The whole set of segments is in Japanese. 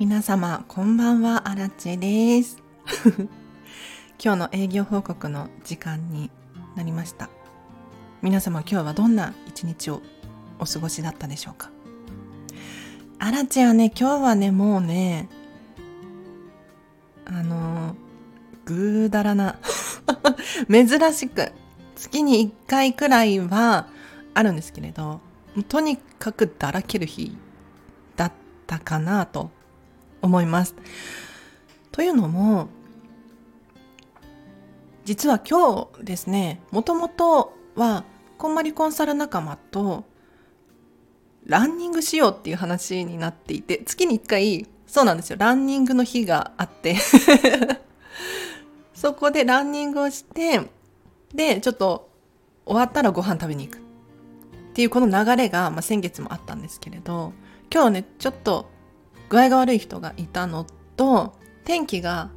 皆様、こんばんは、アラチェです。今日の営業報告の時間になりました。皆様、今日はどんな一日をお過ごしだったでしょうか？アラチェはね、今日はね、もうね、あの、ぐうだらな、珍しく、月に1回くらいはあるんですけれど、とにかくだらける日だったかなと思います。というのも、実は今日ですね、もともとは、こんまりコンサル仲間と、ランニングしようっていう話になっていて、月に1回、そうなんですよ、ランニングの日があって そこでランニングをして、で、ちょっと終わったらご飯食べに行く。っていうこの流れが、まあ、先月もあったんですけれど、今日ね、ちょっと具合が悪い人がいたのと、天気が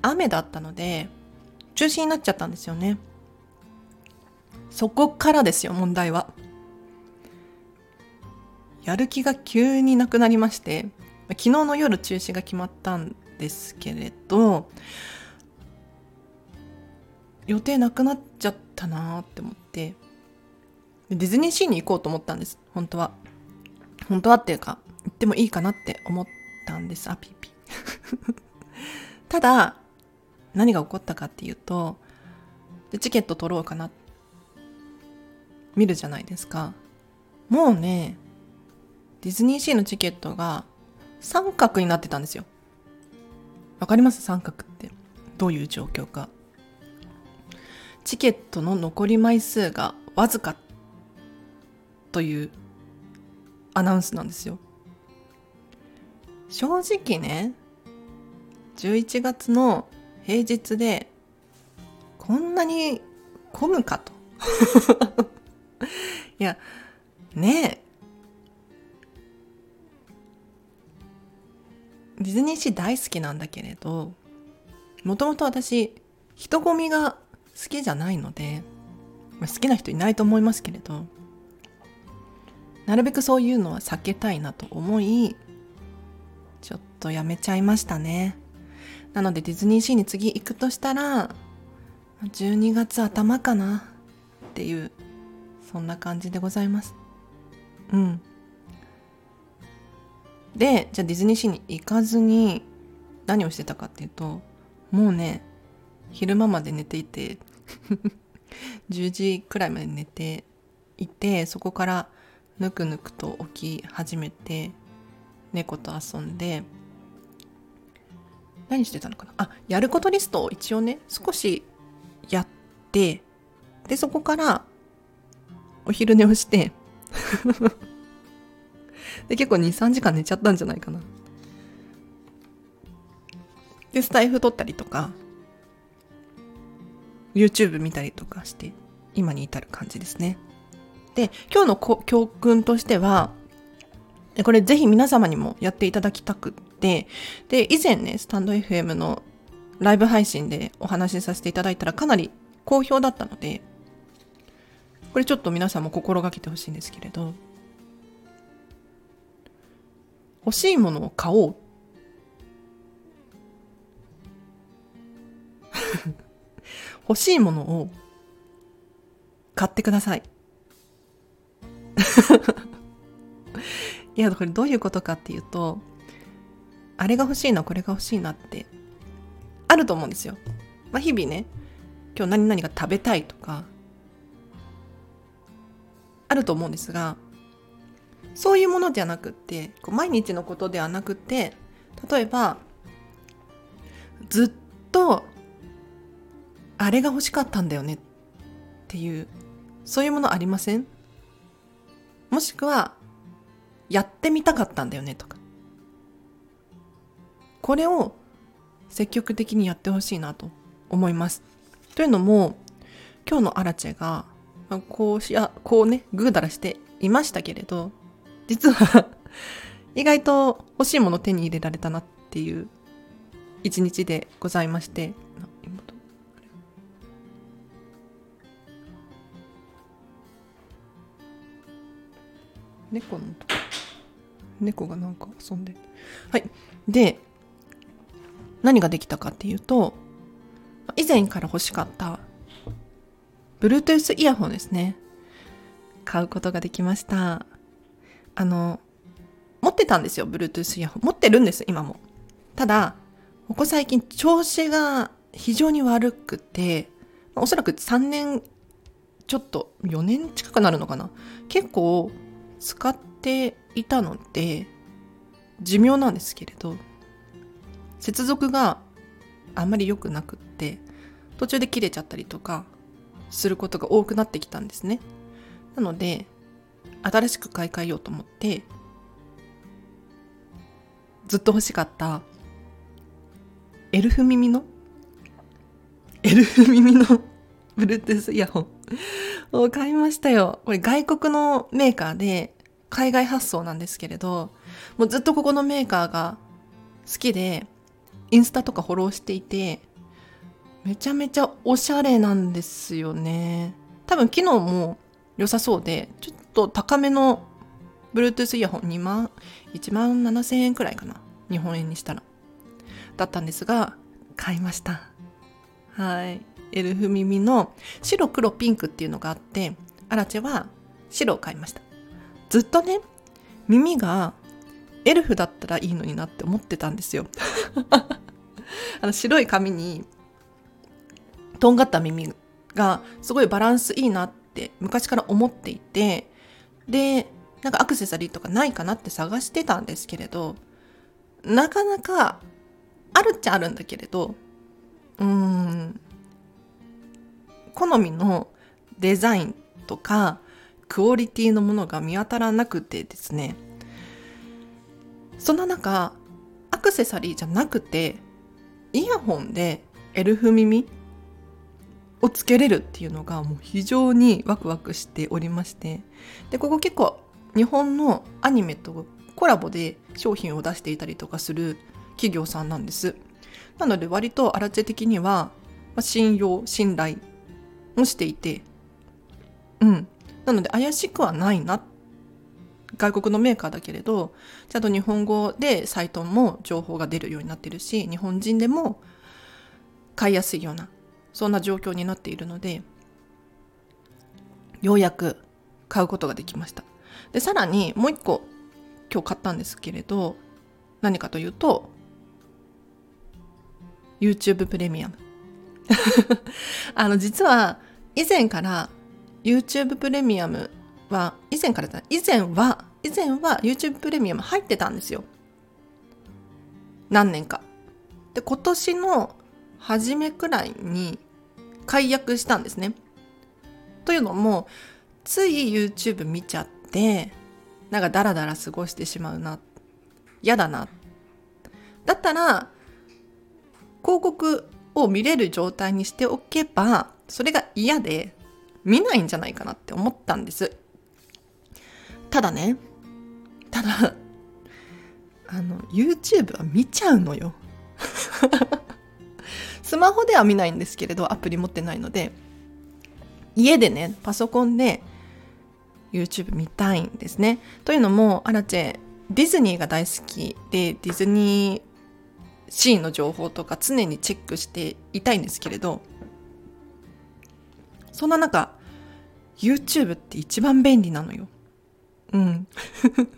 雨だったので、中止になっちゃったんですよね。そこからですよ、問題は。やる気が急になくなりまして、昨日の夜中止が決まったんですけれど、予定なくなっちゃったなーって思って、ディズニーシーに行こうと思ったんです、本当は。本当はっていうか、行ってもいいかなって思ったんです。あ、ピピ。ただ、何が起こったかっていうと、でチケット取ろうかな。見るじゃないですか。もうね、ディズニーシーのチケットが三角になってたんですよ。わかります？三角って。どういう状況か。チケットの残り枚数がわずかというアナウンスなんですよ。正直ね11月の平日でこんなに混むかと。いやねえ。ディズニーシー大好きなんだけれどもともと私人混みが好きじゃないので、好きな人いないと思いますけれどなるべくそういうのは避けたいなと思いとやめちゃいましたね。なのでディズニーシーに次行くとしたら、12月頭かなっていう、そんな感じでございます。うん。で、じゃあディズニーシーに行かずに何をしてたかっていうと、もうね、昼間まで寝ていて 10時くらいまで寝ていて、そこからぬくぬくと起き始めて、猫と遊んで何してたのかな？あやることリストを一応ね少しやってでそこからお昼寝をして で結構23時間寝ちゃったんじゃないかな。でスタイフ撮ったりとか YouTube 見たりとかして今に至る感じですね。で今日の教訓としては、これぜひ皆様にもやっていただきたく、で、以前ね、スタンド FM のライブ配信でお話しさせていただいたらかなり好評だったので、これちょっと皆さんも心がけてほしいんですけれど、欲しいものを買おう。欲しいものを買ってください。いや、これどういうことかっていうと、あれが欲しいな、これが欲しいなって、あると思うんですよ。まあ、日々ね、今日何々が食べたいとか、あると思うんですが、そういうものじゃなくって、こう毎日のことではなくて、例えば、ずっと、あれが欲しかったんだよねっていう、そういうものありません？もしくは、やってみたかったんだよねとかこれを積極的にやってほしいなと思います。というのも今日のアラチェがこうしやこうねグーダラしていましたけれど実は 意外と欲しいもの手に入れられたなっていう一日でございまして。猫のとこ。猫がなんか遊んで。はい。で何ができたかっていうと以前から欲しかった Bluetooth イヤホンですね。買うことができました。あの持ってたんですよ Bluetooth イヤホン持ってるんです今も。ただここ最近調子が非常に悪くておそらく3年ちょっと4年近くなるのかな。結構使っていたので寿命なんですけれど接続があんまり良くなくって途中で切れちゃったりとかすることが多くなってきたんですねなので新しく買い替えようと思ってずっと欲しかったエルフ耳のエルフ耳の Bluetooth イヤホンを買いましたよ。これ外国のメーカーで海外発送なんですけれど、もうずっとここのメーカーが好きで、インスタとかフォローしていて、めちゃめちゃおしゃれなんですよね。多分機能も良さそうで、ちょっと高めの Bluetooth イヤホン2万、1万7000円くらいかな。日本円にしたら。だったんですが、買いました。はい。エルフ耳の白黒ピンクっていうのがあってアラチェは白を買いましたずっとね耳がエルフだったらいいのになって思ってたんですよ。あの白い髪にとんがった耳がすごいバランスいいなって昔から思っていてでなんかアクセサリーとかないかなって探してたんですけれどなかなかあるっちゃあるんだけれどうーん好みのデザインとかクオリティのものが見当たらなくてですね。そんな中アクセサリーじゃなくてイヤホンでエルフ耳をつけれるっていうのがもう非常にワクワクしておりましてでここ結構日本のアニメとコラボで商品を出していたりとかする企業さんなんですなので割とアラチェ的には信用信頼もしていて、うん。なので怪しくはないな。外国のメーカーだけれど、ちゃんと日本語でサイトも情報が出るようになってるし、日本人でも買いやすいような、そんな状況になっているので、ようやく買うことができました。で、さらにもう一個今日買ったんですけれど、何かというと、YouTube プレミアム。あの、実は以前から YouTube プレミアムは、以前から以前は、以前は YouTube プレミアム入ってたんですよ。何年か。で、今年の初めくらいに解約したんですね。というのも、つい YouTube 見ちゃって、なんかダラダラ過ごしてしまうな。嫌だな。だったら、広告を見れる状態にしておけば、それが嫌で見ないんじゃないかなって思ったんです。ただね、ただ、あの、YouTube は見ちゃうのよ。スマホでは見ないんですけれど、アプリ持ってないので、家でね、パソコンで YouTube 見たいんですね。というのも、アラチェ、ディズニーが大好きで、ディズニーシーンの情報とか常にチェックしていたいんですけれど、そんな中、YouTube って一番便利なのよ。うん。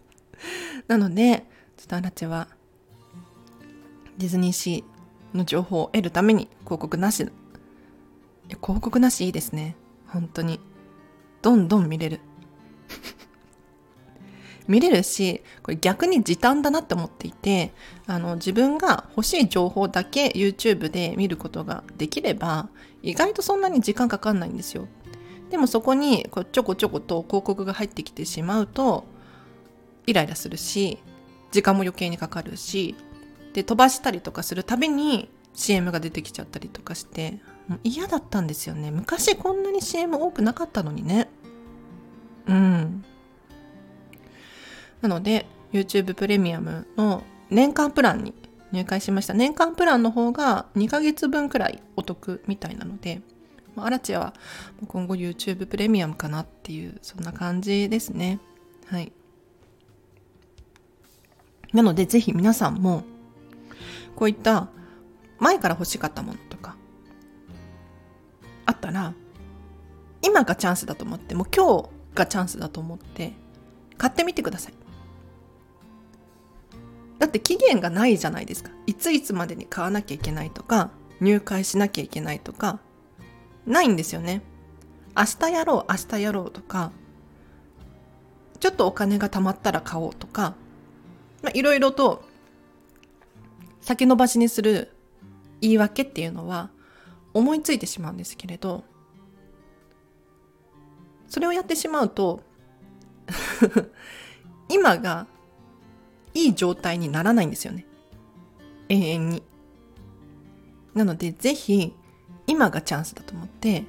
なので、ちょっとアラチェは、ディズニーシーの情報を得るために広告なし。広告なしいいですね。本当に。どんどん見れる。見れるし、これ逆に時短だなって思っていて、あの、自分が欲しい情報だけ YouTube で見ることができれば、意外とそんなに時間かかんないんですよ。でもそこにこうちょこちょこと広告が入ってきてしまうと、イライラするし、時間も余計にかかるし、で、飛ばしたりとかするたびに CM が出てきちゃったりとかして、嫌だったんですよね。昔こんなに CM 多くなかったのにね。うん。なので YouTube プレミアムの年間プランに入会しました年間プランの方が2ヶ月分くらいお得みたいなのでアラチェは今後 YouTube プレミアムかなっていうそんな感じですね。はい。なのでぜひ皆さんもこういった前から欲しかったものとかあったら今がチャンスだと思ってもう今日がチャンスだと思って買ってみてください。だって期限がないじゃないですか。いついつまでに買わなきゃいけないとか入会しなきゃいけないとかないんですよね。明日やろう明日やろうとかちょっとお金が貯まったら買おうとかいろいろと先延ばしにする言い訳っていうのは思いついてしまうんですけれどそれをやってしまうと 今がいい状態にならないんですよね。永遠に。なのでぜひ今がチャンスだと思って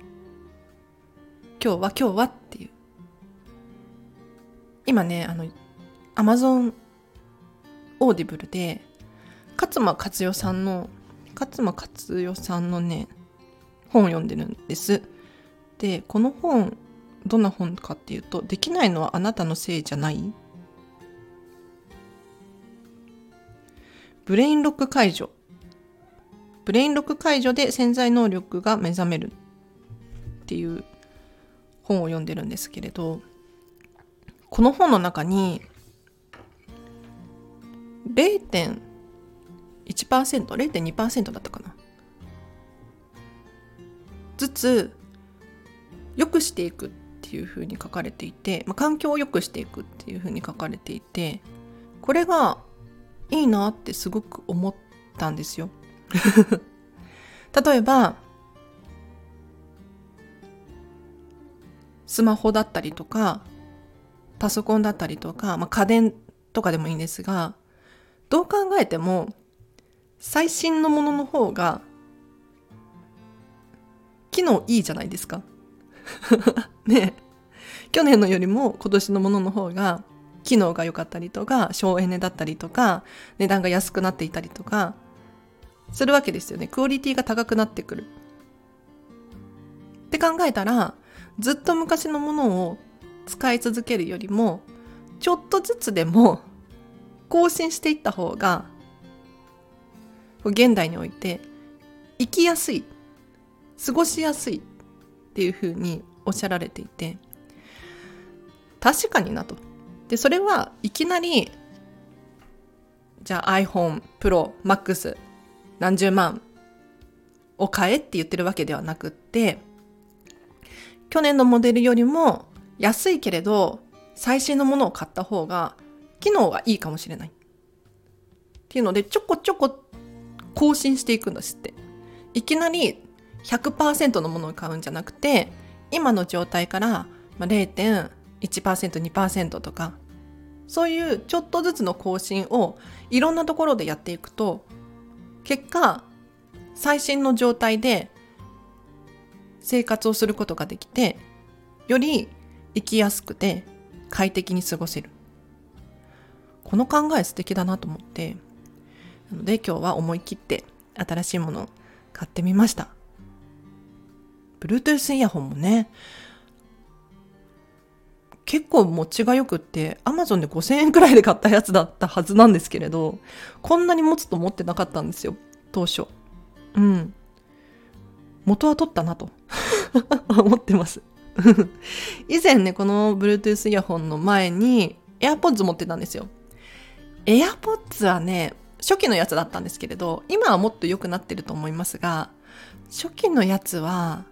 今日は今日はっていう。今ねあの Amazon Audible で勝間和代さんの勝間和代さんのね本を読んでるんです。でこの本どんな本かっていうと「できないのはあなたのせいじゃない」ブレインロック解除。ブレインロック解除で潜在能力が目覚めるっていう本を読んでるんですけれどこの本の中に 0.1%0.2% だったかなずつ良くしていくっていうふうに書かれていて、まあ、環境を良くしていくっていうふうに書かれていてこれがいいなってすごく思ったんですよ。例えばスマホだったりとかパソコンだったりとか、まあ、家電とかでもいいんですがどう考えても最新のものの方が機能いいじゃないですか。ね去年のよりも今年のものの方が機能が良かったりとか省エネだったりとか値段が安くなっていたりとかするわけですよね。クオリティが高くなってくる。って考えたらずっと昔のものを使い続けるよりもちょっとずつでも更新していった方が現代において生きやすい過ごしやすいっていうふうにおっしゃられていて確かになと。でそれはいきなりじゃあ iPhone Pro Max 何十万を買えって言ってるわけではなくって去年のモデルよりも安いけれど最新のものを買った方が機能がいいかもしれない。っていうのでちょこちょこ更新していくんですって。いきなり100%のものを買うんじゃなくて今の状態から0.1%、2%とかそういうちょっとずつの更新をいろんなところでやっていくと結果最新の状態で生活をすることができてより生きやすくて快適に過ごせる。この考え素敵だなと思ってなので今日は思い切って新しいものを買ってみました。Bluetooth イヤホンもね結構持ちが良くって、アマゾンで5000円くらいで買ったやつだったはずなんですけれど、こんなに持つと思ってなかったんですよ、当初。うん。元は取ったなと 思ってます 以前ね、この Bluetooth イヤホンの前に AirPods 持ってたんですよ。AirPods はね、初期のやつだったんですけれど、今はもっと良くなってると思いますが、初期のやつは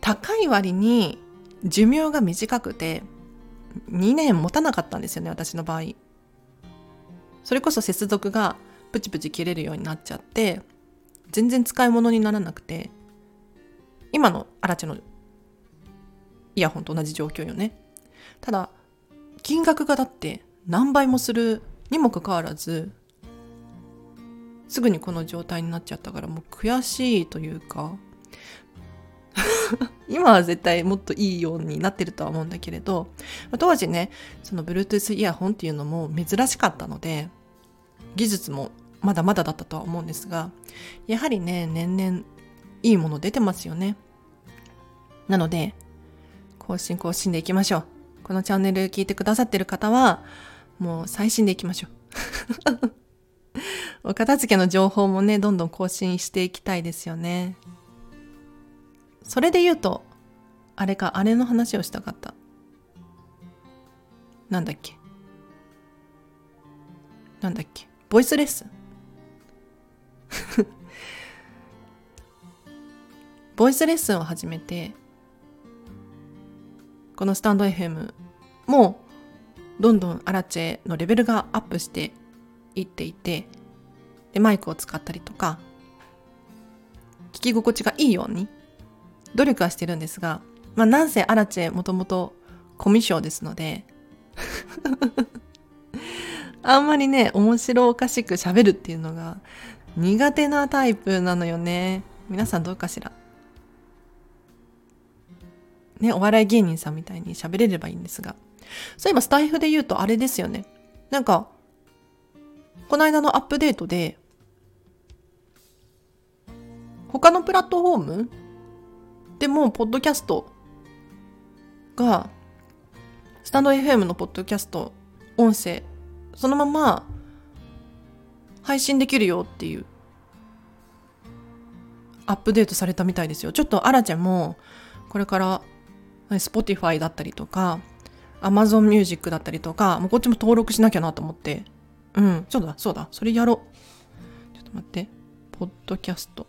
高い割に寿命が短くて2年持たなかったんですよね私の場合。それこそ接続がプチプチ切れるようになっちゃって全然使い物にならなくて今のアラチのイヤホンと同じ状況よね。ただ金額がだって何倍もするにもかかわらずすぐにこの状態になっちゃったからもう悔しいというか 今は絶対もっといいようになってるとは思うんだけれど、当時ね、その Bluetooth イヤホンっていうのも珍しかったので、技術もまだまだだったとは思うんですが、やはりね、年々いいもの出てますよね。なので、更新更新でいきましょう。このチャンネル聞いてくださってる方は、もう最新でいきましょう。お片付けの情報もね、どんどん更新していきたいですよね。それで言うと、あれか、あれの話をしたかった。なんだっけ。なんだっけ。ボイスレッスン。ボイスレッスンを始めて、このスタンド FM もどんどんアラチェのレベルがアップしていっていて、で、マイクを使ったりとか、聞き心地がいいように努力はしてるんですが、まあなんせアラチェもともとコミュ障ですので あんまりね、面白おかしく喋るっていうのが苦手なタイプなのよね。皆さんどうかしら？ね、お笑い芸人さんみたいに喋れればいいんですが。そういえばスタイフで言うとあれですよね。なんか、この間のアップデートで、他のプラットフォームでも、ポッドキャストが、スタンド FM のポッドキャスト、音声、そのまま配信できるよっていうアップデートされたみたいですよ。ちょっとアラちゃんもこれから Spotify だったりとか Amazon Music だったりとかもうこっちも登録しなきゃなと思って。うんそうだそうだそれやろう。ちょっと待って。ポッドキャスト。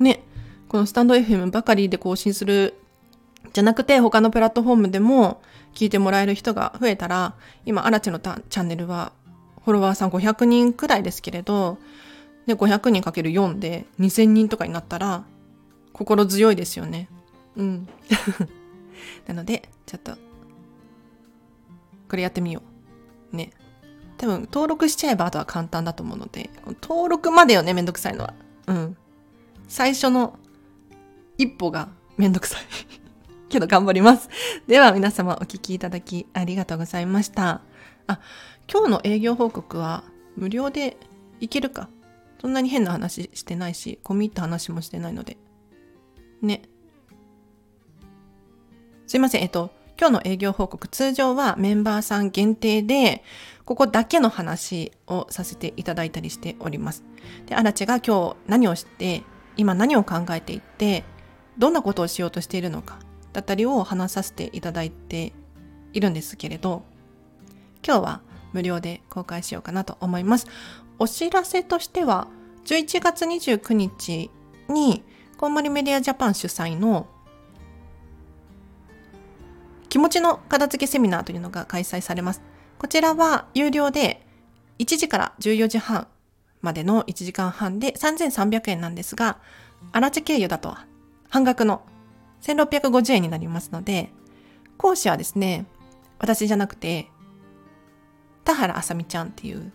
ね、このスタンド FM ばかりで更新するじゃなくて他のプラットフォームでも聞いてもらえる人が増えたら、今、アラチのチャンネルはフォロワーさん500人くらいですけれど、で、500人かける4で2000人とかになったら、心強いですよね。うん。なので、ちょっと、これやってみよう。ね。多分、登録しちゃえばあとは簡単だと思うので、登録までよね、めんどくさいのは。うん。最初の一歩がめんどくさいけど頑張ります。では皆様お聞きいただきありがとうございました。あ、今日の営業報告は無料でいけるか。そんなに変な話してないし、込み入った話もしてないので。ね。すいません。えっと、今日の営業報告、通常はメンバーさん限定で、ここだけの話をさせていただいたりしております。で、アラチが今日何をして今何を考えていてどんなことをしようとしているのかだったりを話させていただいているんですけれど今日は無料で公開しようかなと思います。お知らせとしては11月29日にこんまりメディアジャパン主催の気持ちの片付けセミナーというのが開催されます。こちらは有料で1時から14時半までの1時間半で3300円なんですが、荒地経由だと半額の1650円になりますので、講師はですね、私じゃなくて、田原あさみちゃんっていう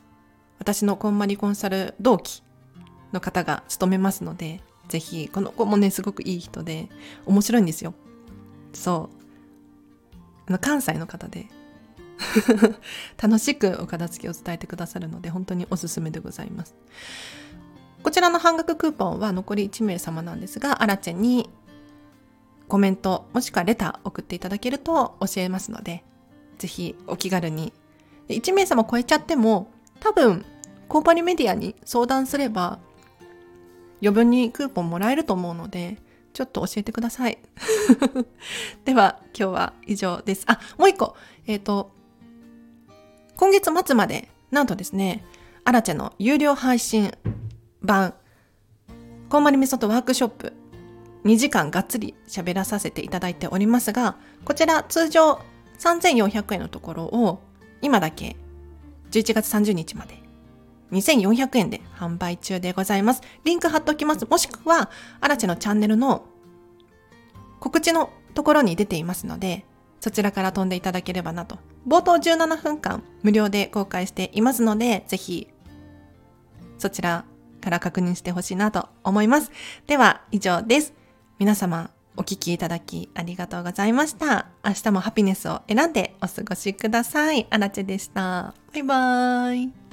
私のこんまりコンサル同期の方が務めますので、ぜひ、この子もね、すごくいい人で、面白いんですよ。そう。関西の方で、楽しくお片付けを伝えてくださるので本当におすすめでございます。こちらの半額クーポンは残り1名様なんですがアラチェにコメントもしくはレター送っていただけると教えますのでぜひお気軽に1名様超えちゃっても多分コーパリメディアに相談すれば余分にクーポンもらえると思うのでちょっと教えてください。では今日は以上です。あもう一個。えっ、ー、と今月末まで、なんとですね、アラチェの有料配信版、コンマリメソッドワークショップ、2時間がっつり喋らさせていただいておりますが、こちら通常3400円のところを、今だけ11月30日まで2400円で販売中でございます。リンク貼っておきます。もしくは、アラチェのチャンネルの告知のところに出ていますので、そちらから飛んでいただければなと。冒頭17分間無料で公開していますので、ぜひそちらから確認してほしいなと思います。では以上です。皆様お聴きいただきありがとうございました。明日もハピネスを選んでお過ごしください。アラチェでした。バイバーイ。